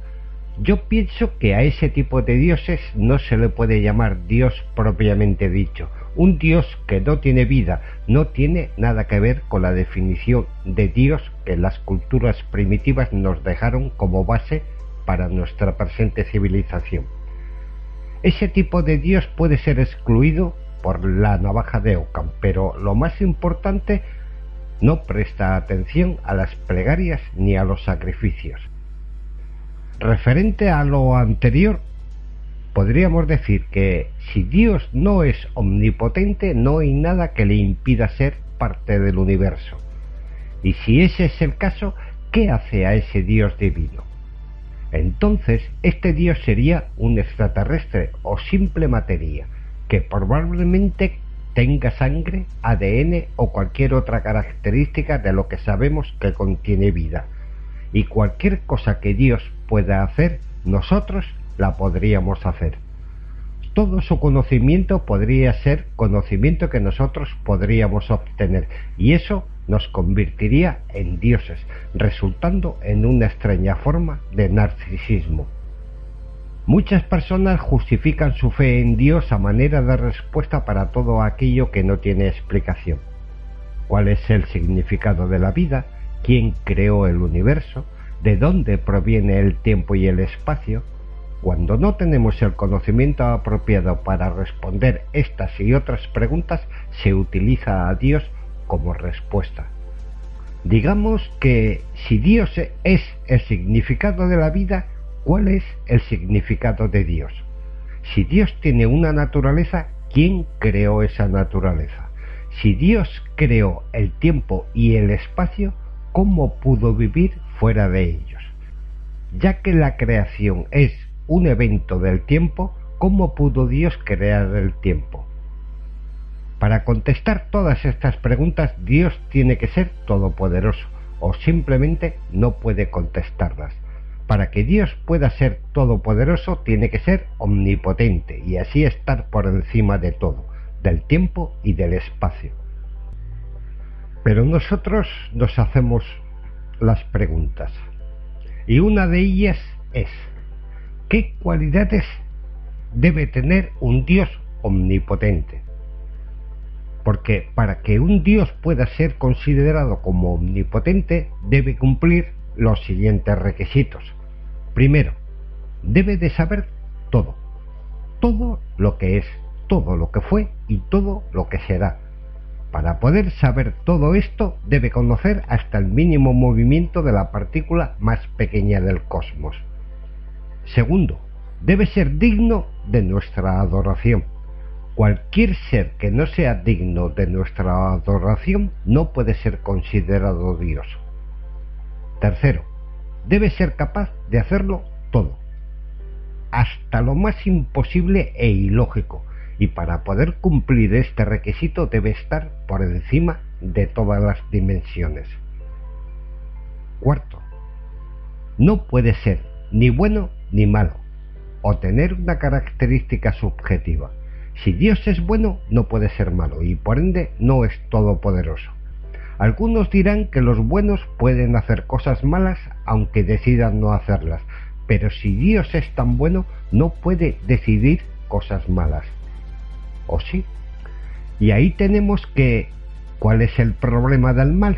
yo pienso que a ese tipo de dioses no se le puede llamar Dios propiamente dicho. Un Dios que no tiene vida no tiene nada que ver con la definición de Dios que las culturas primitivas nos dejaron como base para nuestra presente civilización. Ese tipo de Dios puede ser excluido por la navaja de Ockham, pero lo más importante no presta atención a las plegarias ni a los sacrificios. Referente a lo anterior, podríamos decir que si Dios no es omnipotente, no hay nada que le impida ser parte del universo. Y si ese es el caso, ¿qué hace a ese Dios divino? Entonces, este Dios sería un extraterrestre o simple materia, que probablemente tenga sangre, ADN o cualquier otra característica de lo que sabemos que contiene vida y cualquier cosa que Dios pueda hacer, nosotros la podríamos hacer. Todo su conocimiento podría ser conocimiento que nosotros podríamos obtener y eso nos convertiría en dioses, resultando en una extraña forma de narcisismo. Muchas personas justifican su fe en Dios a manera de respuesta para todo aquello que no tiene explicación. ¿Cuál es el significado de la vida? Quién creó el universo, de dónde proviene el tiempo y el espacio, cuando no tenemos el conocimiento apropiado para responder estas y otras preguntas, se utiliza a Dios como respuesta. Digamos que si Dios es el significado de la vida, ¿cuál es el significado de Dios? Si Dios tiene una naturaleza, ¿quién creó esa naturaleza? Si Dios creó el tiempo y el espacio, cómo pudo vivir fuera de ellos. Ya que la creación es un evento del tiempo, ¿cómo pudo Dios crear el tiempo? Para contestar todas estas preguntas, Dios tiene que ser todopoderoso o simplemente no puede contestarlas. Para que Dios pueda ser todopoderoso, tiene que ser omnipotente y así estar por encima de todo, del tiempo y del espacio. Pero nosotros nos hacemos las preguntas. Y una de ellas es, ¿qué cualidades debe tener un Dios omnipotente? Porque para que un Dios pueda ser considerado como omnipotente debe cumplir los siguientes requisitos. Primero, debe de saber todo, todo lo que es, todo lo que fue y todo lo que será para poder saber todo esto debe conocer hasta el mínimo movimiento de la partícula más pequeña del cosmos. Segundo, debe ser digno de nuestra adoración. Cualquier ser que no sea digno de nuestra adoración no puede ser considerado Dios. Tercero, debe ser capaz de hacerlo todo, hasta lo más imposible e ilógico, y para poder cumplir este requisito debe estar por encima de todas las dimensiones. Cuarto, no puede ser ni bueno ni malo, o tener una característica subjetiva. Si Dios es bueno, no puede ser malo y por ende no es todopoderoso. Algunos dirán que los buenos pueden hacer cosas malas aunque decidan no hacerlas, pero si Dios es tan bueno, no puede decidir cosas malas. ¿O sí? Y ahí tenemos que... ¿Cuál es el problema del mal?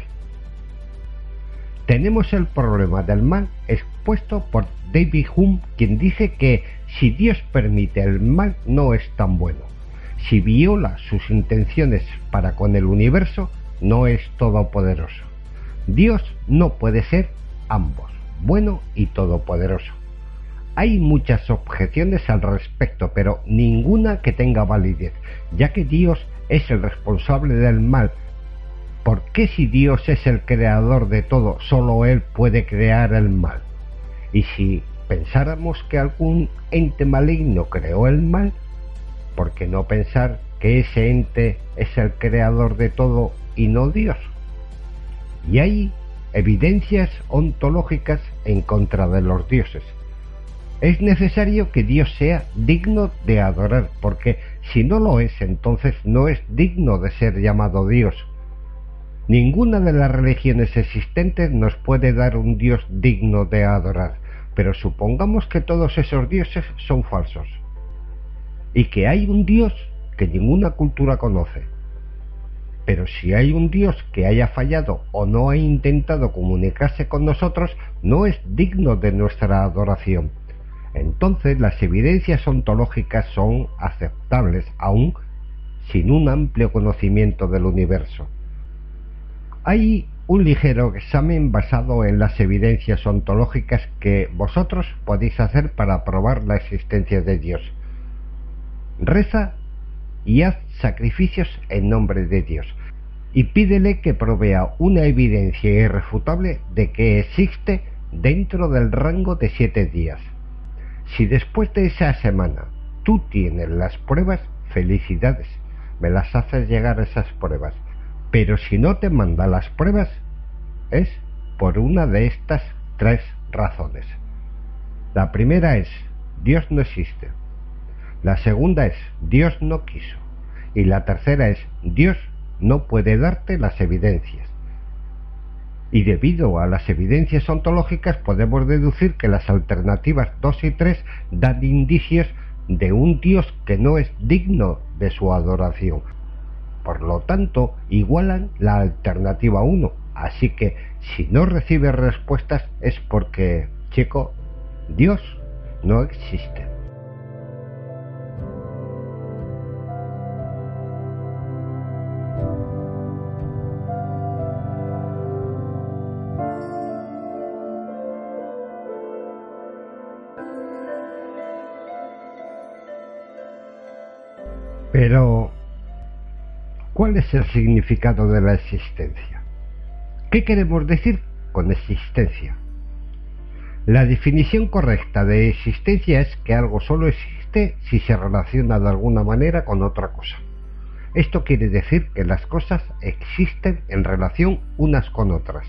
Tenemos el problema del mal expuesto por David Hume, quien dice que si Dios permite el mal no es tan bueno. Si viola sus intenciones para con el universo, no es todopoderoso. Dios no puede ser ambos, bueno y todopoderoso. Hay muchas objeciones al respecto, pero ninguna que tenga validez, ya que Dios es el responsable del mal. ¿Por qué si Dios es el creador de todo, solo Él puede crear el mal? Y si pensáramos que algún ente maligno creó el mal, ¿por qué no pensar que ese ente es el creador de todo y no Dios? Y hay evidencias ontológicas en contra de los dioses es necesario que Dios sea digno de adorar, porque si no lo es, entonces no es digno de ser llamado Dios. Ninguna de las religiones existentes nos puede dar un Dios digno de adorar, pero supongamos que todos esos dioses son falsos y que hay un Dios que ninguna cultura conoce. Pero si hay un Dios que haya fallado o no ha intentado comunicarse con nosotros, no es digno de nuestra adoración entonces las evidencias ontológicas son aceptables aún sin un amplio conocimiento del universo. Hay un ligero examen basado en las evidencias ontológicas que vosotros podéis hacer para probar la existencia de Dios. Reza y haz sacrificios en nombre de Dios y pídele que provea una evidencia irrefutable de que existe dentro del rango de siete días. Si después de esa semana tú tienes las pruebas, felicidades, me las haces llegar esas pruebas. Pero si no te manda las pruebas, es por una de estas tres razones. La primera es, Dios no existe. La segunda es, Dios no quiso. Y la tercera es, Dios no puede darte las evidencias y debido a las evidencias ontológicas podemos deducir que las alternativas 2 y 3 dan indicios de un Dios que no es digno de su adoración. Por lo tanto, igualan la alternativa 1. Así que si no recibes respuestas es porque, chico, Dios no existe. ¿Cuál es el significado de la existencia? ¿Qué queremos decir con existencia. La definición correcta de existencia es que algo solo existe si se relaciona de alguna manera con otra cosa. Esto quiere decir que las cosas existen en relación unas con otras.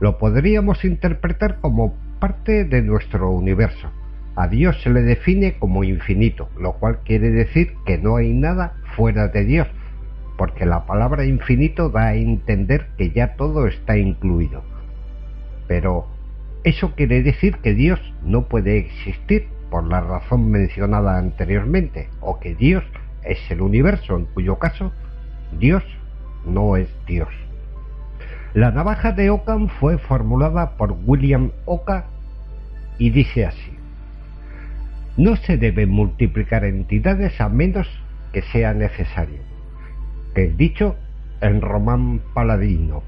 Lo podríamos interpretar como parte de nuestro universo. A Dios se le define como infinito, lo cual quiere decir que no hay nada fuera de Dios, porque la palabra infinito da a entender que ya todo está incluido. Pero eso quiere decir que Dios no puede existir por la razón mencionada anteriormente, o que Dios es el universo, en cuyo caso Dios no es Dios. La navaja de Ockham fue formulada por William Oka y dice así. No se deben multiplicar entidades a menos que sea necesario. Que dicho en román paladino.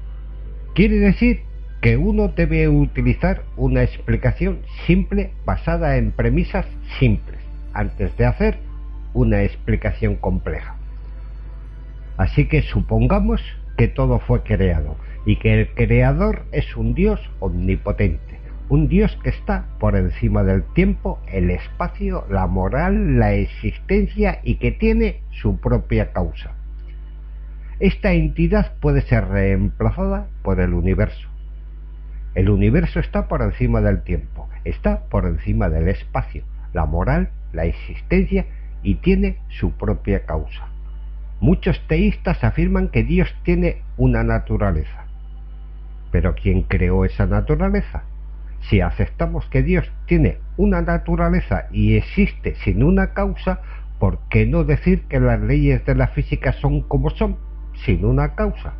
Quiere decir que uno debe utilizar una explicación simple basada en premisas simples antes de hacer una explicación compleja. Así que supongamos que todo fue creado y que el creador es un Dios omnipotente, un Dios que está por encima del tiempo, el espacio, la moral, la existencia y que tiene su propia causa. Esta entidad puede ser reemplazada por el universo. El universo está por encima del tiempo, está por encima del espacio, la moral, la existencia y tiene su propia causa. Muchos teístas afirman que Dios tiene una naturaleza. Pero ¿quién creó esa naturaleza? Si aceptamos que Dios tiene una naturaleza y existe sin una causa, ¿por qué no decir que las leyes de la física son como son, sin una causa?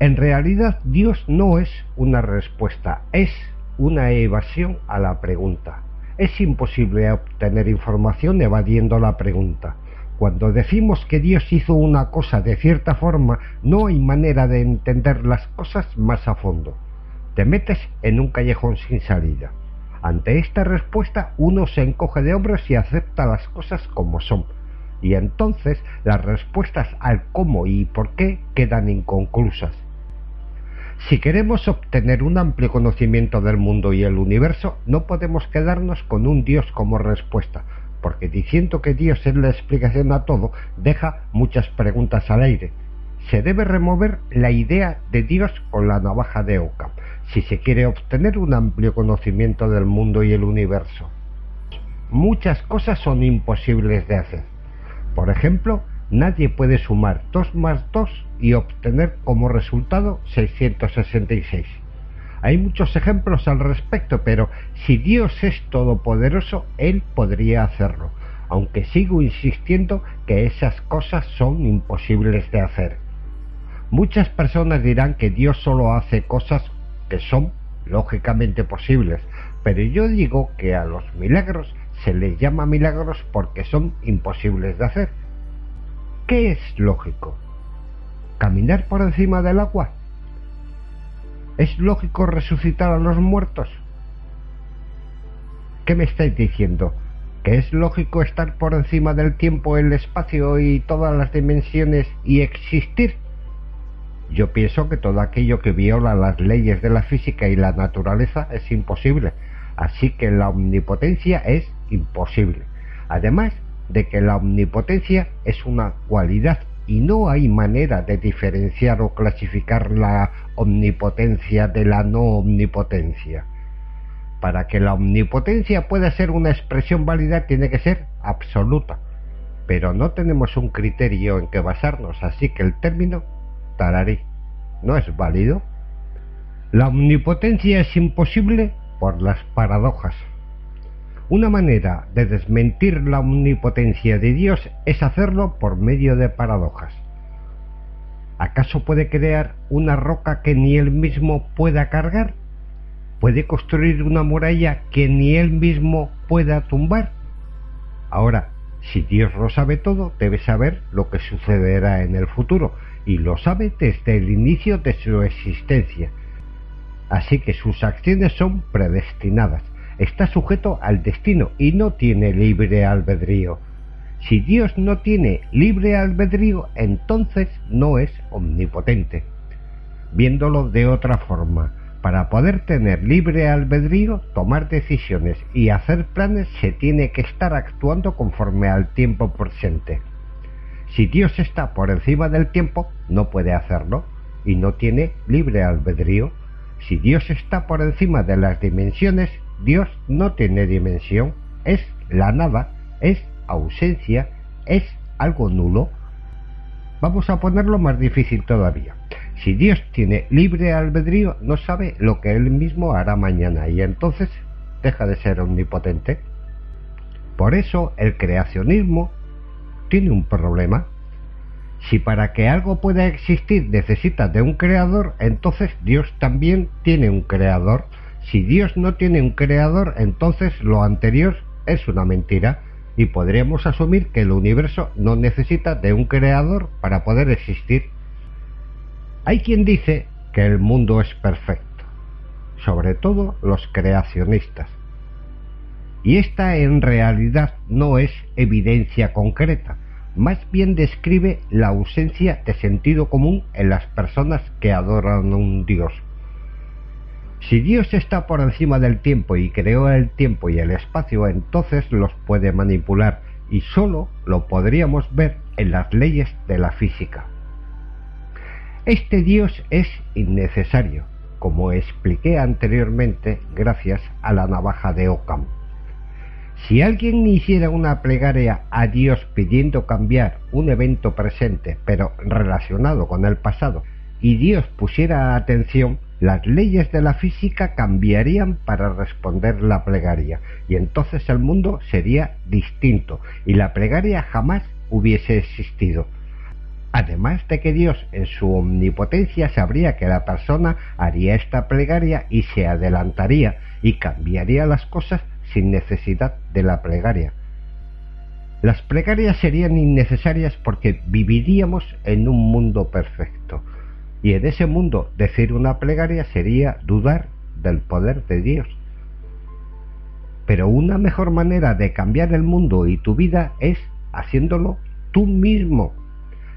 En realidad Dios no es una respuesta, es una evasión a la pregunta. Es imposible obtener información evadiendo la pregunta. Cuando decimos que Dios hizo una cosa de cierta forma, no hay manera de entender las cosas más a fondo. Te metes en un callejón sin salida. Ante esta respuesta uno se encoge de hombros y acepta las cosas como son. Y entonces las respuestas al cómo y por qué quedan inconclusas. Si queremos obtener un amplio conocimiento del mundo y el universo, no podemos quedarnos con un Dios como respuesta, porque diciendo que Dios es la explicación a todo, deja muchas preguntas al aire. Se debe remover la idea de Dios con la navaja de Oca, si se quiere obtener un amplio conocimiento del mundo y el universo. Muchas cosas son imposibles de hacer. Por ejemplo, nadie puede sumar 2 más 2 y obtener como resultado 666. Hay muchos ejemplos al respecto, pero si Dios es todopoderoso, Él podría hacerlo, aunque sigo insistiendo que esas cosas son imposibles de hacer. Muchas personas dirán que Dios solo hace cosas que son lógicamente posibles, pero yo digo que a los milagros se les llama milagros porque son imposibles de hacer ¿Qué es lógico? ¿Caminar por encima del agua? ¿Es lógico resucitar a los muertos? ¿Qué me estáis diciendo? ¿Que es lógico estar por encima del tiempo, el espacio y todas las dimensiones y existir? Yo pienso que todo aquello que viola las leyes de la física y la naturaleza es imposible, así que la omnipotencia es imposible. Además, de que la omnipotencia es una cualidad y no hay manera de diferenciar o clasificar la omnipotencia de la no omnipotencia. Para que la omnipotencia pueda ser una expresión válida tiene que ser absoluta, pero no tenemos un criterio en que basarnos, así que el término tararí no es válido. La omnipotencia es imposible por las paradojas. Una manera de desmentir la omnipotencia de Dios es hacerlo por medio de paradojas. ¿Acaso puede crear una roca que ni él mismo pueda cargar? ¿Puede construir una muralla que ni él mismo pueda tumbar? Ahora, si Dios lo sabe todo, debe saber lo que sucederá en el futuro, y lo sabe desde el inicio de su existencia. Así que sus acciones son predestinadas está sujeto al destino y no tiene libre albedrío. Si Dios no tiene libre albedrío, entonces no es omnipotente. viéndolo de otra forma. Para poder tener libre albedrío, tomar decisiones y hacer planes, se tiene que estar actuando conforme al tiempo presente. Si Dios está por encima del tiempo, no puede hacerlo y no tiene libre albedrío. Si Dios está por encima de las dimensiones, Dios no tiene dimensión, es la nada, es ausencia, es algo nulo. Vamos a ponerlo más difícil todavía. Si Dios tiene libre albedrío, no sabe lo que Él mismo hará mañana y entonces deja de ser omnipotente. Por eso el creacionismo tiene un problema. Si para que algo pueda existir necesita de un creador, entonces Dios también tiene un creador. Si Dios no tiene un creador, entonces lo anterior es una mentira y podríamos asumir que el universo no necesita de un creador para poder existir. Hay quien dice que el mundo es perfecto, sobre todo los creacionistas. Y esta en realidad no es evidencia concreta, más bien describe la ausencia de sentido común en las personas que adoran a un Dios. Si Dios está por encima del tiempo y creó el tiempo y el espacio, entonces los puede manipular y solo lo podríamos ver en las leyes de la física. Este Dios es innecesario, como expliqué anteriormente gracias a la navaja de Ockham. Si alguien hiciera una plegaria a Dios pidiendo cambiar un evento presente pero relacionado con el pasado y Dios pusiera atención, las leyes de la física cambiarían para responder la plegaria y entonces el mundo sería distinto y la plegaria jamás hubiese existido. Además de que Dios en su omnipotencia sabría que la persona haría esta plegaria y se adelantaría y cambiaría las cosas sin necesidad de la plegaria. Las plegarias serían innecesarias porque viviríamos en un mundo perfecto. Y en ese mundo decir una plegaria sería dudar del poder de Dios. Pero una mejor manera de cambiar el mundo y tu vida es haciéndolo tú mismo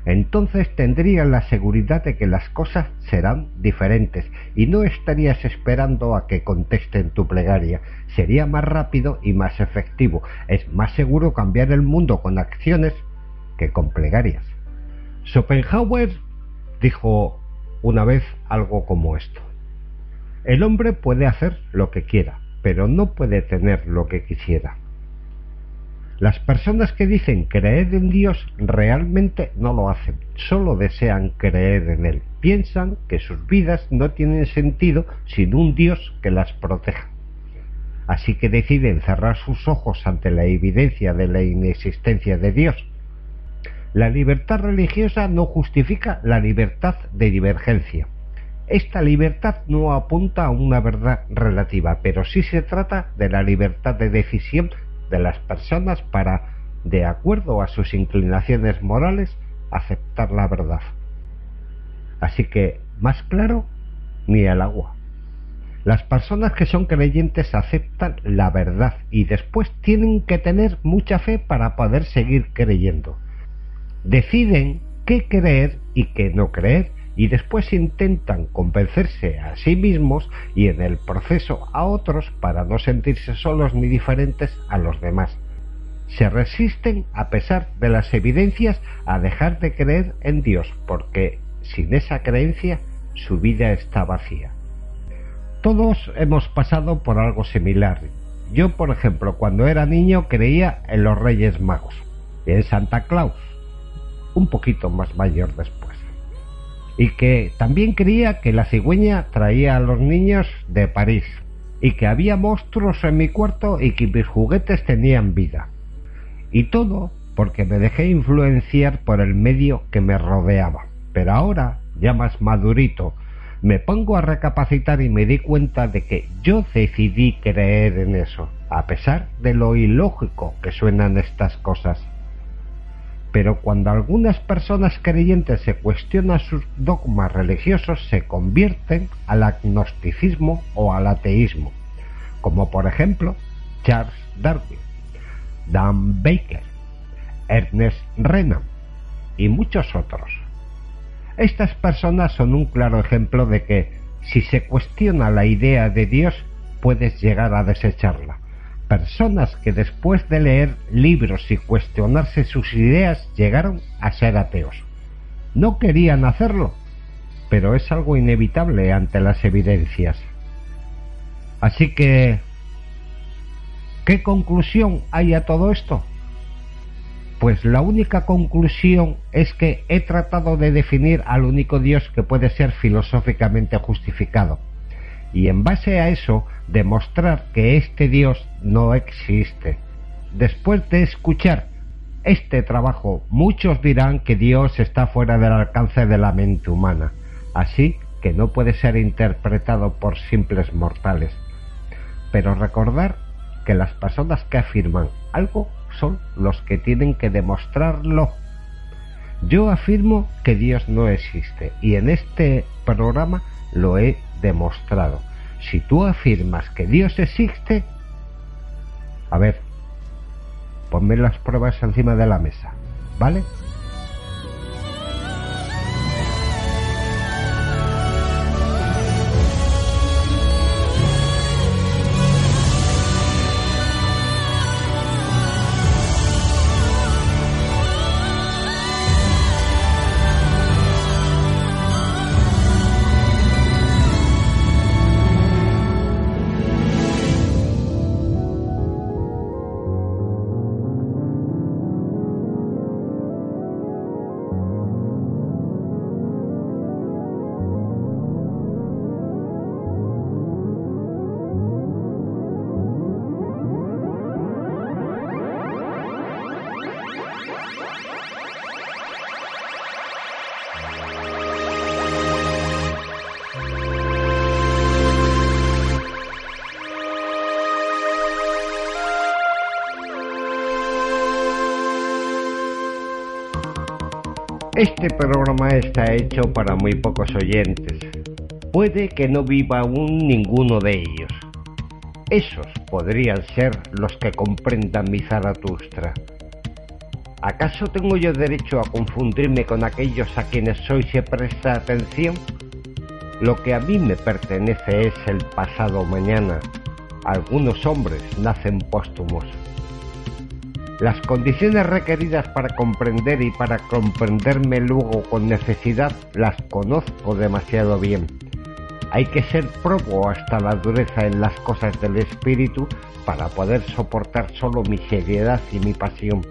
entonces tendrías la seguridad de que las cosas serán diferentes y no estarías esperando a que contesten tu plegaria. Sería más rápido y más efectivo. Es más seguro cambiar el mundo con acciones que con plegarias. Schopenhauer dijo una vez algo como esto. El hombre puede hacer lo que quiera, pero no puede tener lo que quisiera. Las personas que dicen creer en Dios realmente no lo hacen, solo desean creer en Él. Piensan que sus vidas no tienen sentido sin un Dios que las proteja. Así que deciden cerrar sus ojos ante la evidencia de la inexistencia de Dios. La libertad religiosa no justifica la libertad de divergencia. Esta libertad no apunta a una verdad relativa, pero sí se trata de la libertad de decisión de las personas para, de acuerdo a sus inclinaciones morales, aceptar la verdad. Así que, más claro, ni el agua. Las personas que son creyentes aceptan la verdad y después tienen que tener mucha fe para poder seguir creyendo. Deciden qué creer y qué no creer y después intentan convencerse a sí mismos y en el proceso a otros para no sentirse solos ni diferentes a los demás. Se resisten a pesar de las evidencias a dejar de creer en Dios porque sin esa creencia su vida está vacía. Todos hemos pasado por algo similar. Yo, por ejemplo, cuando era niño creía en los Reyes Magos en Santa Claus, un poquito más mayor después y que también creía que la cigüeña traía a los niños de París y que había monstruos en mi cuarto y que mis juguetes tenían vida. Y todo porque me dejé influenciar por el medio que me rodeaba. Pero ahora, ya más madurito, me pongo a recapacitar y me di cuenta de que yo decidí creer en eso, a pesar de lo ilógico que suenan estas cosas. Pero cuando algunas personas creyentes se cuestionan sus dogmas religiosos, se convierten al agnosticismo o al ateísmo, como por ejemplo Charles Darwin, Dan Baker, Ernest Renan y muchos otros. Estas personas son un claro ejemplo de que si se cuestiona la idea de Dios, puedes llegar a desecharla. Personas que después de leer libros y cuestionarse sus ideas llegaron a ser ateos. No querían hacerlo, pero es algo inevitable ante las evidencias. Así que, ¿qué conclusión hay a todo esto? Pues la única conclusión es que he tratado de definir al único Dios que puede ser filosóficamente justificado. Y en base a eso, demostrar que este Dios no existe. Después de escuchar este trabajo, muchos dirán que Dios está fuera del alcance de la mente humana, así que no puede ser interpretado por simples mortales. Pero recordar que las personas que afirman algo son los que tienen que demostrarlo. Yo afirmo que Dios no existe y en este programa lo he demostrado. Si tú afirmas que Dios existe, a ver, ponme las pruebas encima de la mesa, ¿vale? Este programa está hecho para muy pocos oyentes. Puede que no viva aún ninguno de ellos. Esos podrían ser los que comprendan mi Zaratustra. ¿Acaso tengo yo derecho a confundirme con aquellos a quienes hoy se presta atención? Lo que a mí me pertenece es el pasado mañana. Algunos hombres nacen póstumos. Las condiciones requeridas para comprender y para comprenderme luego con necesidad las conozco demasiado bien. Hay que ser probo hasta la dureza en las cosas del espíritu para poder soportar solo mi seriedad y mi pasión.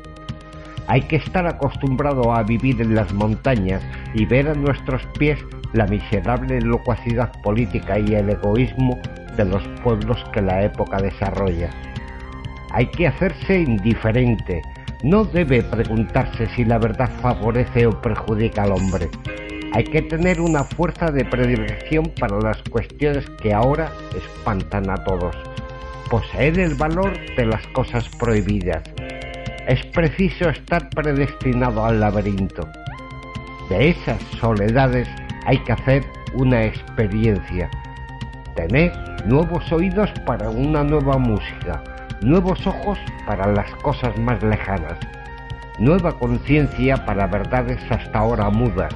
Hay que estar acostumbrado a vivir en las montañas y ver a nuestros pies la miserable locuacidad política y el egoísmo de los pueblos que la época desarrolla hay que hacerse indiferente. No debe preguntarse si la verdad favorece o perjudica al hombre. Hay que tener una fuerza de predilección para las cuestiones que ahora espantan a todos. Poseer el valor de las cosas prohibidas. Es preciso estar predestinado al laberinto. De esas soledades hay que hacer una experiencia. Tener nuevos oídos para una nueva música nuevos ojos para las cosas más lejanas, nueva conciencia para verdades hasta ahora mudas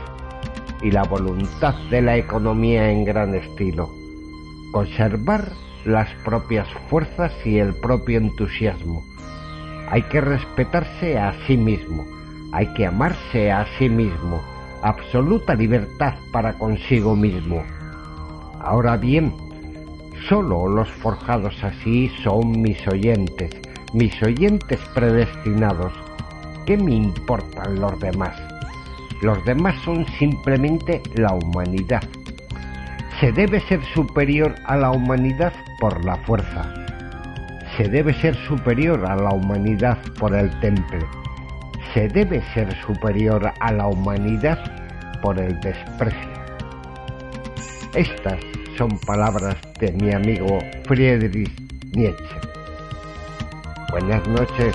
y la voluntad de la economía en gran estilo. Conservar las propias fuerzas y el propio entusiasmo. Hay que respetarse a sí mismo, hay que amarse a sí mismo, absoluta libertad para consigo mismo. Ahora bien, Solo los forjados así son mis oyentes, mis oyentes predestinados. ¿Qué me importan los demás? Los demás son simplemente la humanidad. Se debe ser superior a la humanidad por la fuerza. Se debe ser superior a la humanidad por el temple. Se debe ser superior a la humanidad por el desprecio. Estas son palabras de mi amigo Friedrich Nietzsche. Buenas noches.